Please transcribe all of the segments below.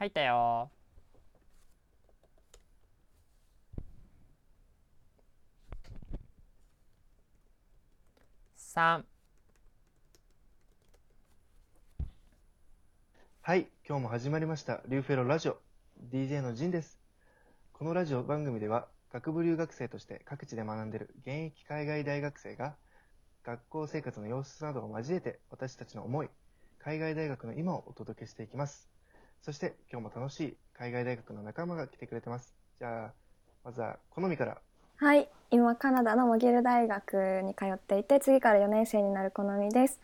入ったよ三はい、今日も始まりました、リューフェロラジオ。DJ のジンです。このラジオ番組では、学部留学生として各地で学んでいる現役海外大学生が、学校生活の様子などを交えて、私たちの思い、海外大学の今をお届けしていきます。そして、今日も楽しい海外大学の仲間が来てくれてます。じゃあ、まずは、好みから。はい、今カナダのモギル大学に通っていて次から4年生になる好みです。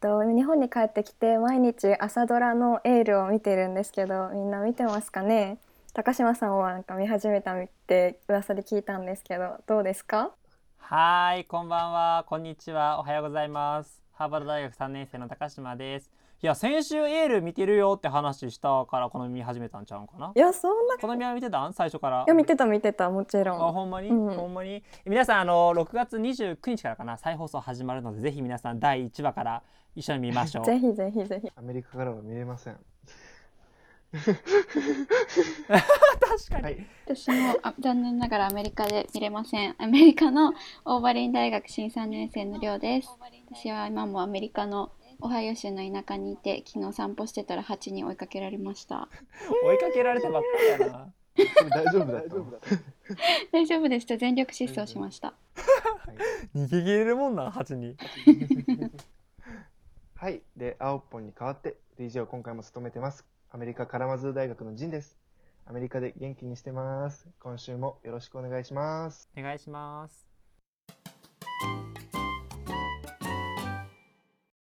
と日本に帰ってきて毎日朝ドラのエールを見てるんですけどみんな見てますかね？高島さんはなんか見始めたって噂で聞いたんですけどどうですか？はーいこんばんは。こんにちは。おはようございます。ハーバード大学3年生の高島ですいや先週エール見てるよって話したからこの見始めたんちゃうんかな？いやそんな。この見は見てたん？最初から？いや見てた見てたもちろん。あほんまに、うん。ほんまに？皆さんあの6月29日からかな？再放送始まるのでぜひ皆さん第1話から一緒に見ましょう。ぜひぜひぜひ。アメリカからは見れません。確かに、はい。私もあ残念ながらアメリカで見れません。アメリカのオーバリン大学新3年生の寮です。私は今もアメリカのオハイオ州の田舎にいて、昨日散歩してたらハチに追いかけられました。追いかけられたばっかりやな 大丈夫だったの 大丈夫ですと全力疾走しました。はい逃げ切れるもんな蜂にはい。で、青っぽに代わって DJ を今回も務めてます。アメリカカラマズー大学のジンです。アメリカで元気にしてます。今週もよろしくお願いします。お願いします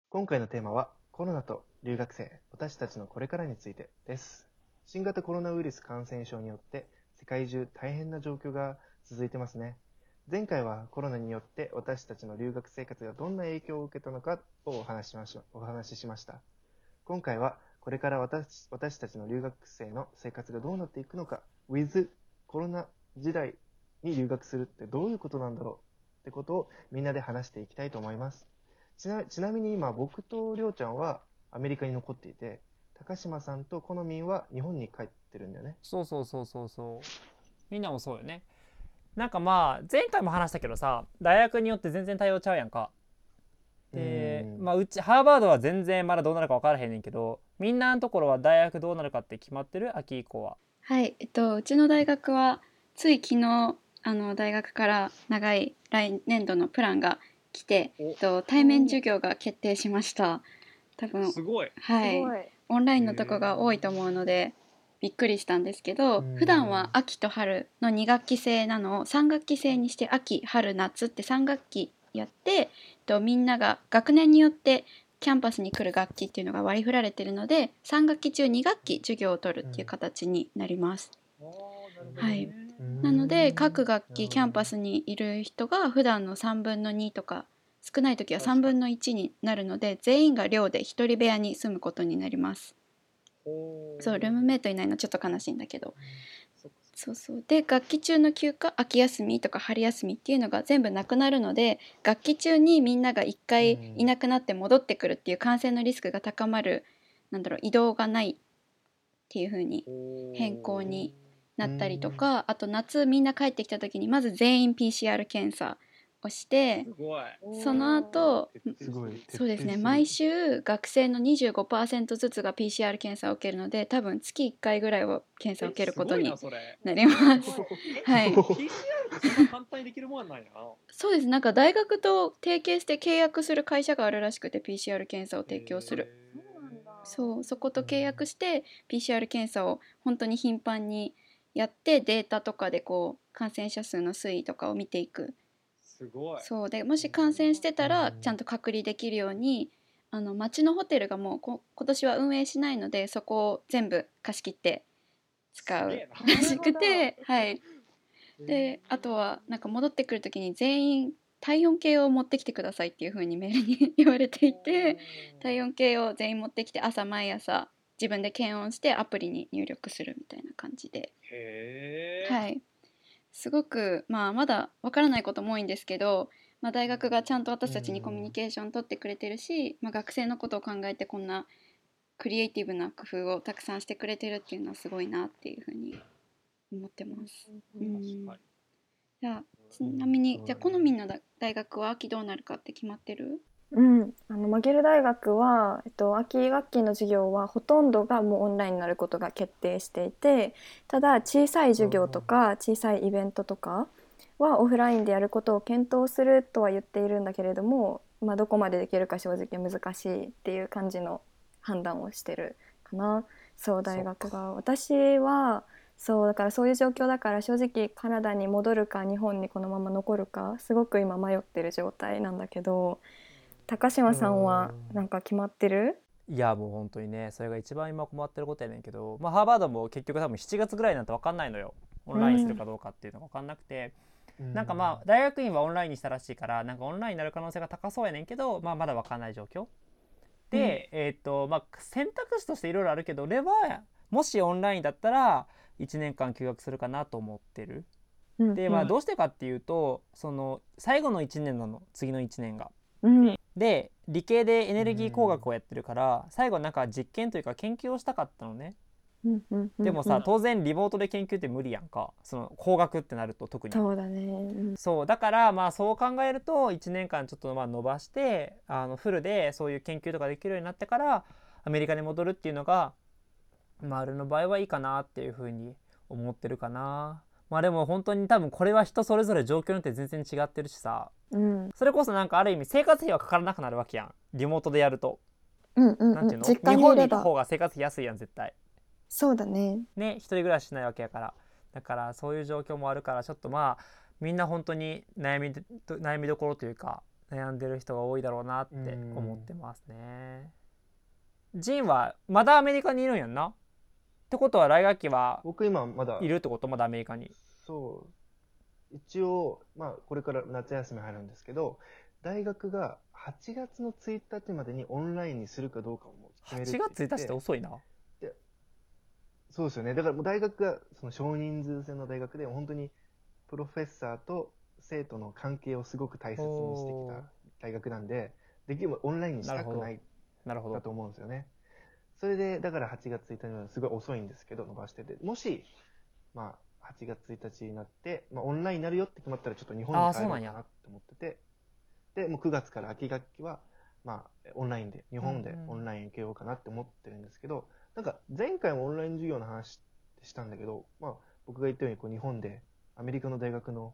今回のテーマはコロナと留学生、私たちのこれからについてです。新型コロナウイルス感染症によって世界中大変な状況が続いてますね。前回はコロナによって私たちの留学生活がどんな影響を受けたのかをお話ししましお話ししました。今回はこれから私私たちの留学生の生活がどうなっていくのか、with コロナ時代に留学するってどういうことなんだろうってことをみんなで話していきたいと思います。ちなちなみに今僕とりょうちゃんはアメリカに残っていて、高島さんと好みんは日本に帰ってるんだよね。そうそうそうそうそう。みんなもそうよね。なんかまあ前回も話したけどさ大学によって全然対応ちゃうやんか。でうん。まあうちハーバードは全然まだどうなるか分からへんねんけどみんなのところは大学どうなるかって決まってる？秋以降は。はい、えっと、うちの大学はつい昨日あの大学から長い来年度のプランが来て、おえっと、対面授業が決定しました。多分ごい。はい。すごい。オンラインのとこが多いと思うのでびっくりしたんですけどうん。普段は秋と春の2学期制なのを3学期制にして秋春夏って3学期やってえっとみんなが学年によってキャンパスに来る学期っていうのが割り振られてるので3学期中2学期授業を取るっていう形になります。はいなので各学期キャンパスにいる人が普段の3分の2とか少ない時は3分の1になるので全員が寮で1人部屋に住むことになります。そうルームメイトいないのちょっと悲しいんだけど。そうそう。で学期中の休暇秋休みとか春休みっていうのが全部なくなるので学期中にみんなが1回いなくなって戻ってくるっていう感染のリスクが高まるなんだろう移動がないっていう風に変更になったりとかあと夏みんな帰ってきた時にまず全員 PCR 検査をしてごい。その後。そうですね。毎週学生の25%ずつが PCR 検査を受けるので多分月1回ぐらいは検査を受けることに。なります。はい、PCR ってそんな簡単にできるもんなんや。な。そうです。なんか大学と提携して契約する会社があるらしくて PCR 検査を提供する。そうそこと契約して PCR 検査を本当に頻繁にやってデータとかでこう感染者数の推移とかを見ていく。すごい。そう。でもし感染してたらうん。ちゃんと隔離できるようにあの町のホテルがもうこ今年は運営しないのでそこを全部貸し切って使う。らしくて はいであとはな。んか戻ってくる時に全員体温計を持ってきてください。っていう風にメー。ルに言われていて体温計を全員持ってきて朝毎朝自分で検温してアプリに入力するみたいな感じで。へえ。はい、すごく、まあ、まだわからないことも多いんですけど、まあ、大学がちゃんと私たちにコミュニケーション取ってくれてるし、まあ、学生のことを考えてこんなクリエイティブな工夫をたくさんしてくれてるっていうのはすごいなっていうふうに思ってます。じゃあちなみにじゃあ好みのだ大学は秋どうなるかって決まってる？うん、あのマゲル大学は、えっと、秋学期の授業はほとんどがもうオンラインになることが決定していてただ小さい授業とか小さいイベントとかはオフラインでやることを検討するとは言っているんだけれども、まあ、どこまでできるか正直難しいっていう感じの判断をしてるかな。そう大学が。私はそうだからそういう状況だから正直カナダに戻るか日本にこのまま残るかすごく今迷ってる状態なんだけど高島さんはなんか決まってる？いやもう本当にねそれが一番今困ってることやねんけど、まあ、ハーバードも結局多分7月ぐらいなんて分かんないのよ。オンラインするかどうかっていうのが分かんなくて、なんかまあ大学院はオンラインにしたらしいからなんかオンラインになる可能性が高そうやねんけど、まあ、まだ分かんない状況。で、えっ、とまあ選択肢としていろいろあるけど俺はもしオンラインだったら1年間休学するかなと思ってる。でまあどうしてかっていうとその最後の1年なの。次の1年が。うん。で理系でエネルギー工学をやってるから最後なんか実験というか研究をしたかったのね。うんうんうんでもさ当然リモートで研究って無理やんか。その工学ってなると特に。そうだね、うん。そうだからまあそう考えると1年間ちょっとまあ伸ばしてあのフルでそういう研究とかできるようになってからアメリカに戻るっていうのがまあ俺の場合はいいかなっていうふうに思ってるかなまあでも本当に多分これは人それぞれ状況によって全然違ってるしさ。うん。それこそなんかある意味生活費はかからなくなるわけやん。リモートでやると。うんうんなんていうの、実日本にい家にいればた方が生活費安いやん絶対。そうだね。ね一人暮らししないわけやから。だからそういう状況もあるからちょっとまあみんな本当に悩みで悩みどころというか悩んでる人が多いだろうなって思ってますね。ジンはまだアメリカにいるんやんな？ってことは来学期は僕今まだいるってこと？まだアメリカに。そう。一応まあこれから夏休み入るんですけど大学が8月の1日までにオンラインにするかどうかをもう決める8って。言月1日って遅いな。そうですよね。だからもう大学がその少人数制の大学で本当にプロフェッサーと生徒の関係をすごく大切にしてきた大学なんでできればオンラインにしたくないなるほど。だと思うんですよね。それで、だから8月1日はすごい遅いんですけど、伸ばしてて、もし、まあ、8月1日になって、まあ、オンラインになるよって決まったら、ちょっと日本に帰ろうかなって思ってて、で、もう9月から秋学期は、まあ、オンラインで、日本でうんうん。オンライン受けようかなって思ってるんですけど、なんか、前回もオンライン授業の話したんだけど、まあ、僕が言ったように、こう、日本で、アメリカの大学の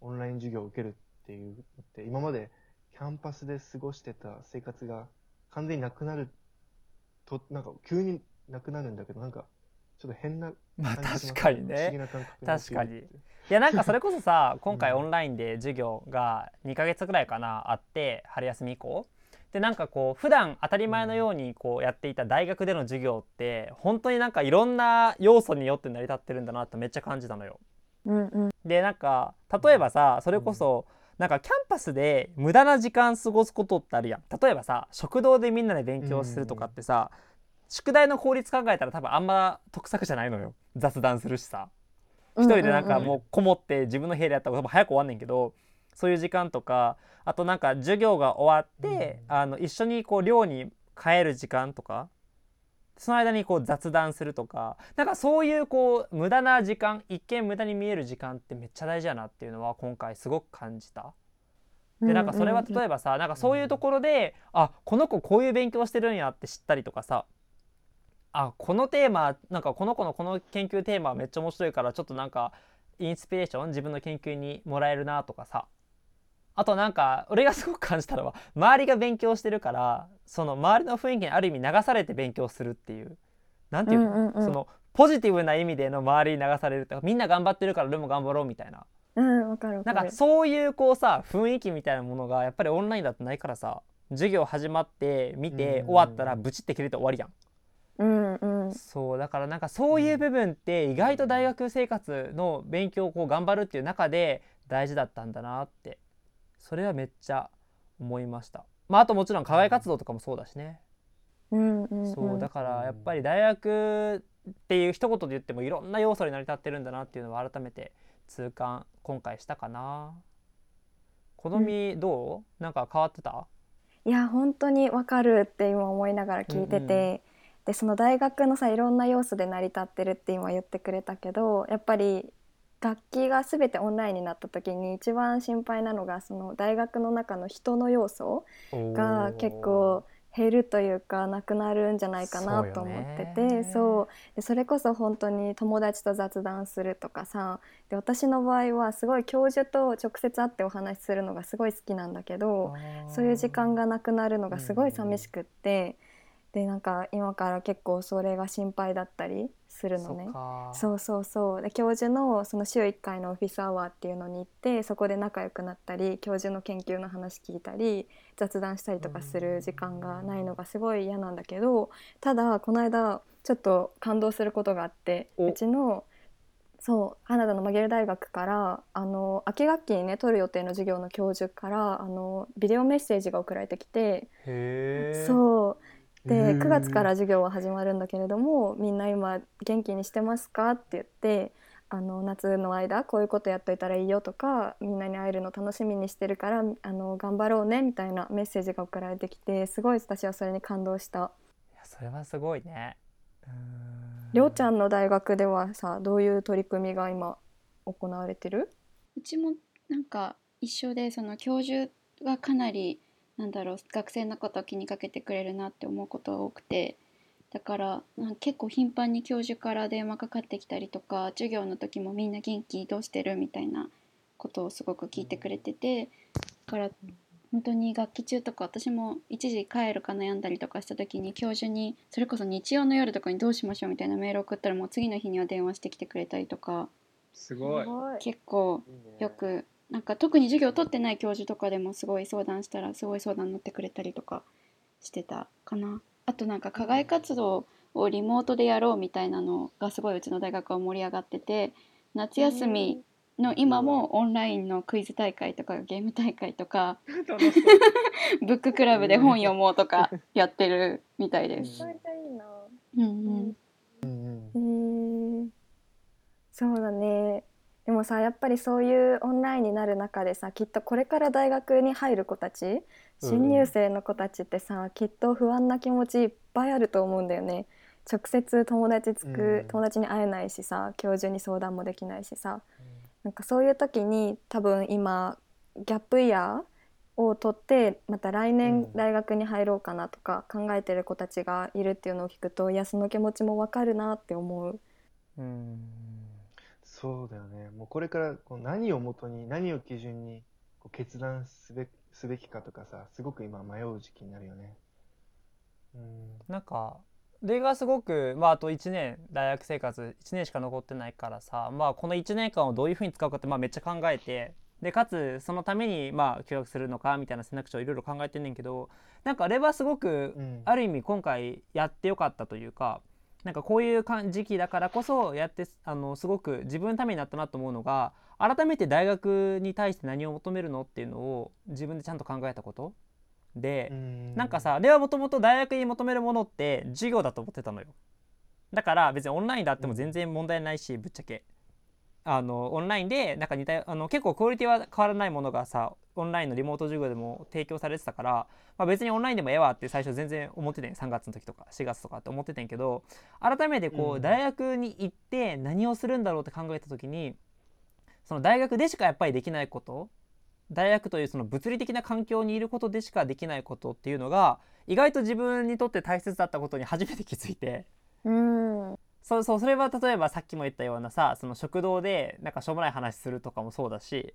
オンライン授業を受けるっていうのって、今までキャンパスで過ごしてた生活が完全になくなると、なんか急になくなるんだけど、なんかちょっと変なまあ感じします確かに不思議ねな感覚確かに。いやなんかそれこそさ今回 うん。オンラインで授業が2ヶ月ぐらいかなあって春休み以降。でなんかこう普段当たり前のようにこうやっていた大学での授業って本当になんかいろんな要素によって成り立ってるんだなってめっちゃ感じたのよ。うんうん。でなんか例えばさそれこそなんかキャンパスで無駄な時間過ごすことってあるやん。例えばさ食堂でみんなで勉強するとかってさ宿題の効率考えたら多分あんま得策じゃないのよ。雑談するしさ。一人でなんかもうこもって自分の部屋でやった方が早く終わんねんけどそういう時間とかあとなんか授業が終わってあの一緒にこう寮に帰る時間とかその間にこう雑談するとかなんかそういうこう無駄な時間一見無駄に見える時間ってめっちゃ大事やなっていうのは今回すごく感じた。でなんかそれは例えばさなんかそういうところであこの子こういう勉強してるんやって知ったりとかさあこのテーマなんかこの子のこの研究テーマはめっちゃ面白いからちょっとなんかインスピレーション自分の研究にもらえるなとかさあとなんか俺がすごく感じたのは周りが勉強してるからその周りの雰囲気にある意味流されて勉強するっていう。なんていうの、うんうんうん。そのポジティブな意味での周りに流されるとかみんな頑張ってるから俺も頑張ろうみたいな。うんわかるわかる。なんかそういうこうさ雰囲気みたいなものがやっぱりオンラインだとないからさ授業始まって見てうん終わったらブチって切れて終わりやん。うんうん。そうだからなんかそういう部分って意外と大学生活の勉強をこう頑張るっていう中で大事だったんだなってそれはめっちゃ思いました。まああともちろん課外活動とかもそうだしね。うんうんうんそうだからやっぱり大学っていう一言で言ってもいろんな要素に成り立ってるんだなっていうのは改めて痛感今回したかな。好みどう、なんか変わってた？いや本当にわかるって今思いながら聞いてて、でその大学のさいろんな要素で成り立ってるって今言ってくれたけどやっぱり楽器が全てオンラインになった時に一番心配なのがその大学の中の人の要素が結構減るというかなくなるんじゃないかなと思っててそう。でそれこそ本当に友達と雑談するとかさで私の場合はすごい教授と直接会ってお話しするのがすごい好きなんだけどそういう時間がなくなるのがすごい寂しくってでなんか今から結構それが心配だったりするのね。そうそうそう。で教授のその週1回のオフィスアワーっていうのに行ってそこで仲良くなったり教授の研究の話聞いたり雑談したりとかする時間がないのがすごい嫌なんだけどただこの間ちょっと感動することがあってお。うちのそうカナダのマゲル大学からあの秋学期にね取る予定の授業の教授からあのビデオメッセージが送られてきてそうでへー9月から授業は始まるんだけれどもみんな今元気にしてますかって言ってあの夏の間こういうことやっといたらいいよとかみんなに会えるの楽しみにしてるからあの頑張ろうねみたいなメッセージが送られてきてすごい私はそれに感動した。いやそれはすごいね。りょうちゃんの大学ではさどういう取り組みが今行われてる？うちもなんか一緒でその教授がかなりなんだろう学生のことを気にかけてくれるなって思うことが多くて。だからなんか結構頻繁に教授から電話かかってきたりとか授業の時もみんな元気どうしてるみたいなことをすごく聞いてくれててだから本当に学期中とか私も一時帰るか悩んだりとかした時に教授にそれこそ日曜の夜とかにどうしましょうみたいなメール送ったらもう次の日には電話してきてくれたりとか。すごい。結構いいね。よくなんか特に授業を取ってない教授とかでもすごい相談したらすごい相談乗ってくれたりとかしてたかな。あとなんか課外活動をリモートでやろうみたいなのがすごいうちの大学は盛り上がってて夏休みの今もオンラインのクイズ大会とかゲーム大会とか。ブッククラブで本読もうとかやってるみたいです。めちゃめちゃいいなうん。うんうん。へーそうだねでもさやっぱりそういうオンラインになる中でさきっとこれから大学に入る子たち新入生の子たちってさ、きっと不安な気持ちいっぱいあると思うんだよね。直接友達つく、うん。友達に会えないしさ教授に相談もできないしさ、なんかそういう時に多分今ギャップイヤーを取ってまた来うん。年大学に入ろうかなとか考えてる子たちがいるっていうのを聞くといやその気持ちもわかるなって思う。うんそうだよね。もうこれからこう何をもとに、何を基準にこう決断すべすべきかとかさ、すごく今迷う時期になるよね。うん。なんか例がすごく、まあ、あと1年大学生活1年しか残ってないからさ、まあ、この1年間をどういうふうに使うかって、まあ、めっちゃ考えてでかつそのために、まあ、休学するのかみたいな選択肢をいろいろ考えてんねんけどなんかあれはすごくうんある意味今回やってよかったというかなんかこういう時期だからこそやってあのすごく自分のためになったなと思うのが改めて大学に対して何を求めるのっていうのを自分でちゃんと考えたこと。で、うん。なんか、さ俺はもともと大学に求めるものって授業だと思ってたのよ。だから別にオンラインであっても全然問題ないし、ぶっちゃけあのオンラインでなんか似たあの結構クオリティは変わらないものがさオンラインのリモート授業でも提供されてたから、まあ、別にオンラインでもええわって最初全然思っててん3月の時とか4月とかって思っててんけど改めてこう、うん。大学に行って何をするんだろうって考えた時にその大学でしかやっぱりできないこと大学というその物理的な環境にいることでしかできないことっていうのが意外と自分にとって大切だったことに初めて気づいて。うんそうそうそれは例えばさっきも言ったようなさその食堂でなんかしょうもない話するとかもそうだし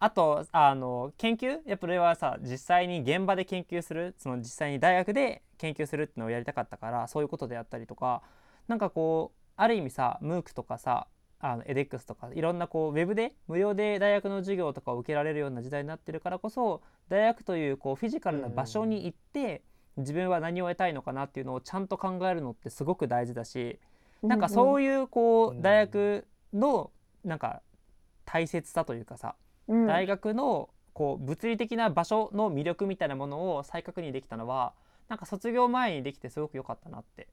あとあの研究？やっぱこれはさ実際に現場で研究する？その実際に大学で研究するっていうのをやりたかったからそういうことであったりとかなんかこうある意味さ MOOC とかさあの edX とかいろんなこうウェブで無料で大学の授業とかを受けられるような時代になってるからこそ大学というこうフィジカルな場所に行って自分は何を得たいのかなっていうのをちゃんと考えるのってすごく大事だしなんかそういうこうん。う大学のなんか大切さというかさうん。大学のこう物理的な場所の魅力みたいなものを再確認できたのはなんか卒業前にできてすごく良かったなって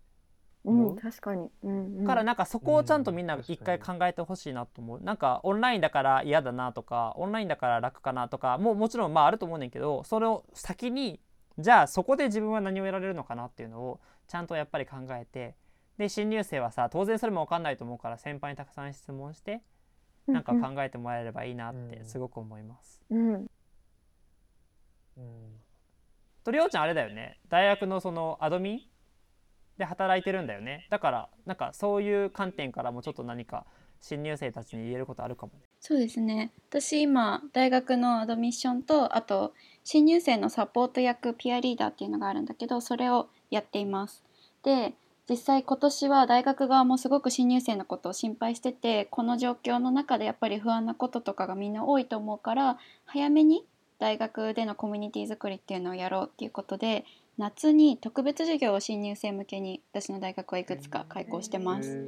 うん、確かに、うんうん、からなんかそこをちゃんとみんなうん一回考えてほしいなと思う。なんかオンラインだから嫌だなとかオンラインだから楽かなとかもうもちろんまああると思うねんけどそれを先にじゃあそこで自分は何を得られるのかなっていうのをちゃんとやっぱり考えてで新入生はさ当然それも分かんないと思うから先輩にたくさん質問してなんか考えてもらえればいいなってうん。すごく思います。うん。うん。とりょうちゃんあれだよね。大学のそのアドミンで働いてるんだよね。だからなんかそういう観点からもちょっと何か新入生たちに言えることあるかもね。そうですね。私今大学のアドミッションとあと新入生のサポート役ピアリーダーっていうのがあるんだけどそれをやっています。で実際今年は大学側もすごく新入生のことを心配しててこの状況の中でやっぱり不安なこととかがみんな多いと思うから早めに大学でのコミュニティ作りっていうのをやろうっていうことで夏に特別授業を新入生向けに私の大学はいくつか開講してます。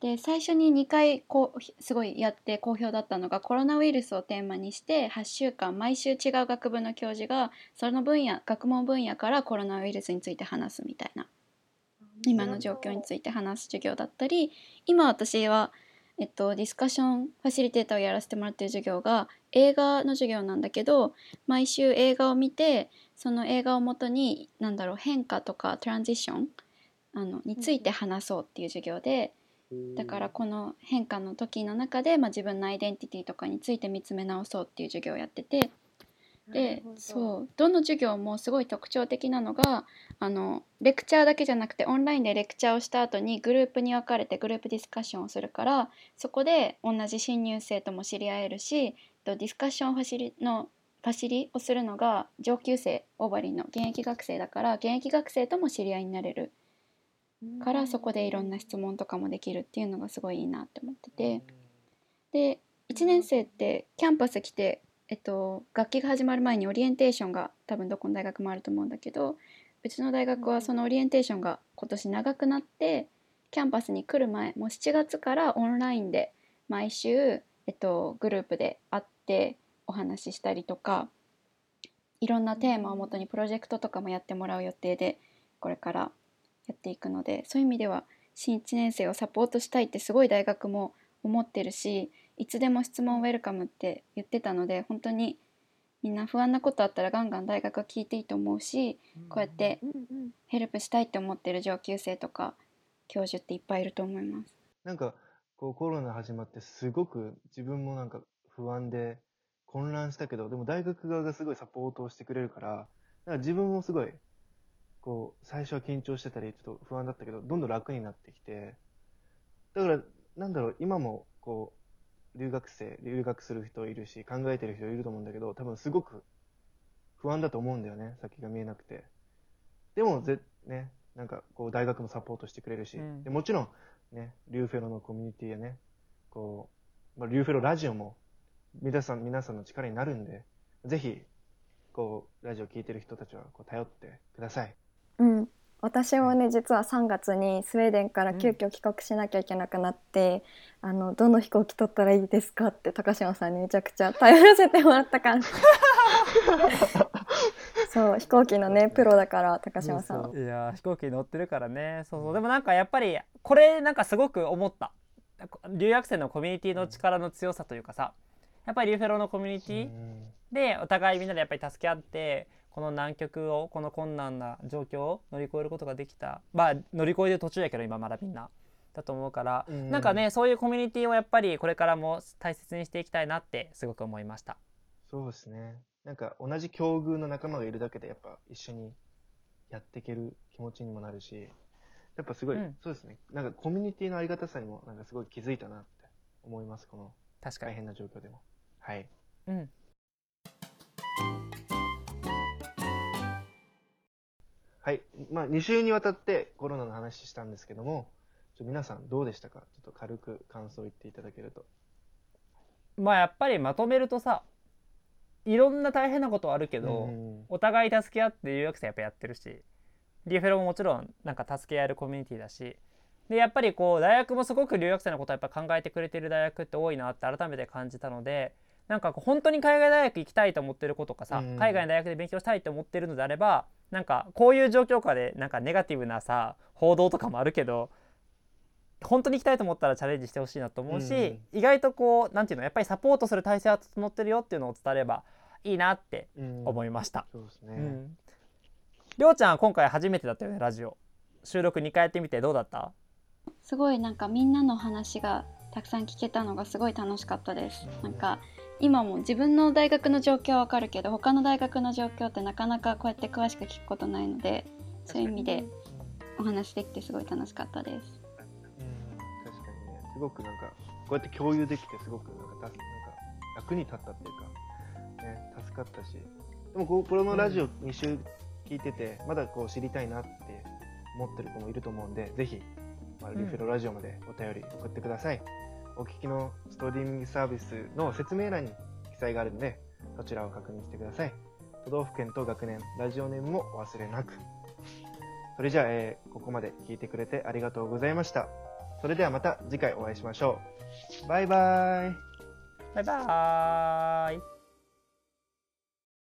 で最初に2回こうすごいやって好評だったのがコロナウイルスをテーマにして8週間毎週違う学部の教授がその分野学問分野からコロナウイルスについて話すみたいな今の状況について話す授業だったり今私は、えっと、ディスカッションファシリテーターをやらせてもらってる授業が映画の授業なんだけど毎週映画を見てその映画をもとに何だろう変化とかトランジションあのについて話そうっていう授業で。だからこの変化の時の中で、まあ、自分のアイデンティティとかについて見つめ直そうっていう授業をやっててでそうどの授業もすごい特徴的なのがあのレクチャーだけじゃなくてオンラインでレクチャーをした後にグループに分かれてグループディスカッションをするからそこで同じ新入生とも知り合えるしとディスカッションファシリのファシリをするのが上級生オーバリンの現役学生だから現役学生とも知り合いになれる。からそこでいろんな質問とかもできるっていうのがすごいいいなって思ってて。で1年生ってキャンパス来て、えっと、学期が始まる前にオリエンテーションが多分どこの大学もあると思うんだけどうちの大学はそのオリエンテーションが今年長くなってキャンパスに来る前もう7月からオンラインで毎週、えっと、グループで会ってお話ししたりとかいろんなテーマをもとにプロジェクトとかもやってもらう予定でこれからやっていくのでそういう意味では新1年生をサポートしたいってすごい大学も思ってるしいつでも質問ウェルカムって言ってたので本当にみんな不安なことあったらガンガン大学は聞いていいと思うしこうやってヘルプしたいって思ってる上級生とか教授っていっぱいいると思います。なんか、こうコロナ始まってすごく自分もなんか不安で混乱したけど、でも大学側がすごいサポートをしてくれるから、なんか自分もすごい、こう、最初は緊張してたり、ちょっと不安だったけど、どんどん楽になってきて、だから、なんだろう、今も、こう、留学生、留学する人いるし、考えてる人いると思うんだけど、多分すごく不安だと思うんだよね、先が見えなくて。でも、ぜ、ね、なんか、こう、大学もサポートしてくれるし、うんでもちろん、ね、リューフェロのコミュニティやね、こう、まあ、リューフェロラジオも、皆さん、皆さんの力になるんで、ぜひ、こう、ラジオ聞いてる人たちは、こう、頼ってください。うん、私もね実は3月にスウェーデンから急遽帰国しなきゃいけなくなって、あのどの飛行機取ったらいいですかって高島さんにめちゃくちゃ頼らせてもらったから そう飛行機のねプロだから高島さん。は。いやー飛行機に乗ってるからね。そうそう。でもなんかやっぱりこれなんかすごく思った。留学生のコミュニティの力の強さというかさ。やっぱりリューフェロのコミュニティでお互いみんなでやっぱり助け合ってこの難局をこの困難な状況を乗り越えることができたまあ乗り越えてる途中やけど今まだみんなだと思うから、うんなんかねそういうコミュニティをやっぱりこれからも大切にしていきたいなってすごく思いました。そうですね。なんか、同じ境遇の仲間がいるだけで、やっぱ、一緒にやっていける気持ちにもなるし、やっぱすごい、うんそうですね。なんか、コミュニティのありがたさにも、なんかすごい気づいたなって思います、この確かに、大変な状況でも。はい。うん、はい。まあ、2週にわたってコロナの話したんですけども、ちょ皆さんどうでしたか？ちょっと軽く感想を言っていただけると。まあやっぱりまとめるとさいろんな大変なことはあるけど、うんお互い助け合って留学生やっぱやってるしリフェロももちろんなんか助け合えるコミュニティだしでやっぱりこう大学もすごく留学生のことをやっぱ考えてくれてる大学って多いなって改めて感じたのでなんかこう本当に海外大学行きたいと思ってる子とかさ、うん海外の大学で勉強したいと思ってるのであればなんかこういう状況下でなんかネガティブなさ報道とかもあるけど本当に行きたいと思ったらチャレンジしてほしいなと思うし、意外とこうなんていうのやっぱりサポートする体制は整ってるよっていうのを伝えればいいなってうん思いました。そうですね。うんりょうちゃんは今回初めてだったよねラジオ収録2回やってみてどうだった？すごいなんかみんなの話がたくさん聞けたのがすごい楽しかったです。なんか今も自分の大学の状況はわかるけど他の大学の状況ってなかなかこうやって詳しく聞くことないのでそういう意味でお話できてすごい楽しかったです。うん確かに。ね、すごくなんか、こうやって共有できて、すごくなんかたなんか楽に立ったっていうか、ね、助かったし、でもこうこのラジオ2週聞いてて、まだこう知りたいなって思ってる子もいると思うんで、ぜひ、まあ、リフェロラジオまでお便り送ってください。お聞きのストリーミングサービスの説明欄に記載があるので、そちらを確認してください。都道府県と学年、ラジオネームもお忘れなく。それじゃあ、えーここまで聞いてくれてありがとうございました。それではまた次回お会いしましょう。バイバーイ。バイバーイ